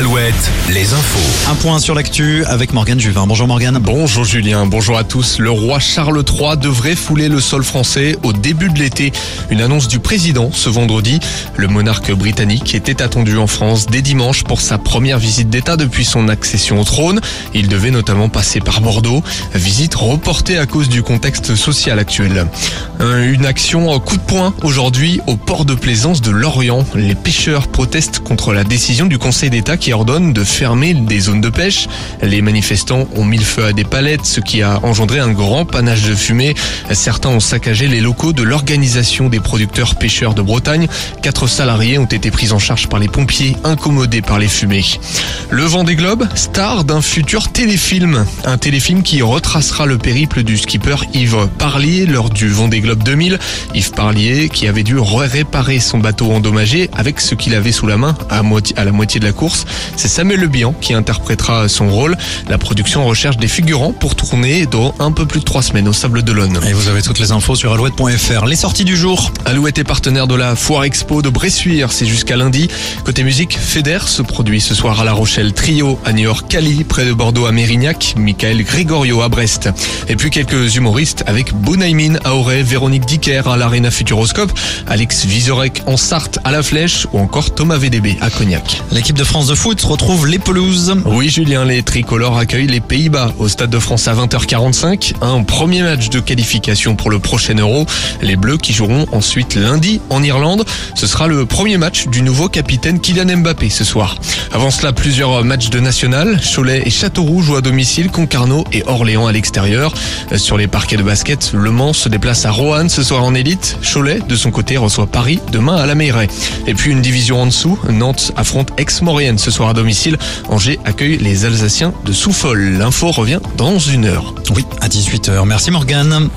al Alouette, les infos. Un point sur l'actu avec Morgane Juvin. Bonjour Morgane. Bonjour Julien, bonjour à tous. Le roi Charles III devrait fouler le sol français au début de l'été. Une annonce du président ce vendredi. Le monarque britannique était attendu en France dès dimanche pour sa première visite d'État depuis son accession au trône. Il devait notamment passer par Bordeaux. Visite reportée à cause du contexte social actuel. Une action coup de poing aujourd'hui au port de plaisance de Lorient. Les pêcheurs protestent contre la décision du Conseil d'État qui ordonne de fermer des zones de pêche. Les manifestants ont mis le feu à des palettes, ce qui a engendré un grand panache de fumée. Certains ont saccagé les locaux de l'organisation des producteurs pêcheurs de Bretagne. Quatre salariés ont été pris en charge par les pompiers, incommodés par les fumées. Le vent des star d'un futur téléfilm. Un téléfilm qui retracera le périple du skipper Yves Parlier lors du Vendée Globe 2000. Yves Parlier qui avait dû réparer son bateau endommagé avec ce qu'il avait sous la main à, la moitié de la course. Samuel Le Bihan qui interprétera son rôle. La production recherche des figurants pour tourner dans un peu plus de trois semaines au Sable d'Olonne. Et vous avez toutes les infos sur alouette.fr. Les sorties du jour. Alouette est partenaire de la Foire Expo de Bressuire. C'est jusqu'à lundi. Côté musique, Feder se produit ce soir à La Rochelle. Trio à New York, Cali, près de Bordeaux à Mérignac. Michael Gregorio à Brest. Et puis quelques humoristes avec Bounaimin à Auray, Véronique Dicker à l'Arena Futuroscope, Alex Vizorek en Sarthe à La Flèche ou encore Thomas VDB à Cognac. L'équipe de France de foot les. Oui, Julien, les tricolores accueillent les Pays-Bas au Stade de France à 20h45. Un premier match de qualification pour le prochain Euro. Les Bleus qui joueront ensuite lundi en Irlande. Ce sera le premier match du nouveau capitaine Kylian Mbappé ce soir. Avant cela, plusieurs matchs de national. Cholet et Châteauroux jouent à domicile, Concarneau et Orléans à l'extérieur. Sur les parquets de basket, Le Mans se déplace à Roanne ce soir en élite. Cholet, de son côté, reçoit Paris demain à la Meilleray. Et puis une division en dessous, Nantes affronte Aix-Maurienne ce soir domicile. Angers accueille les Alsaciens de Souffol. L'info revient dans une heure. Oui, à 18h. Merci Morgane.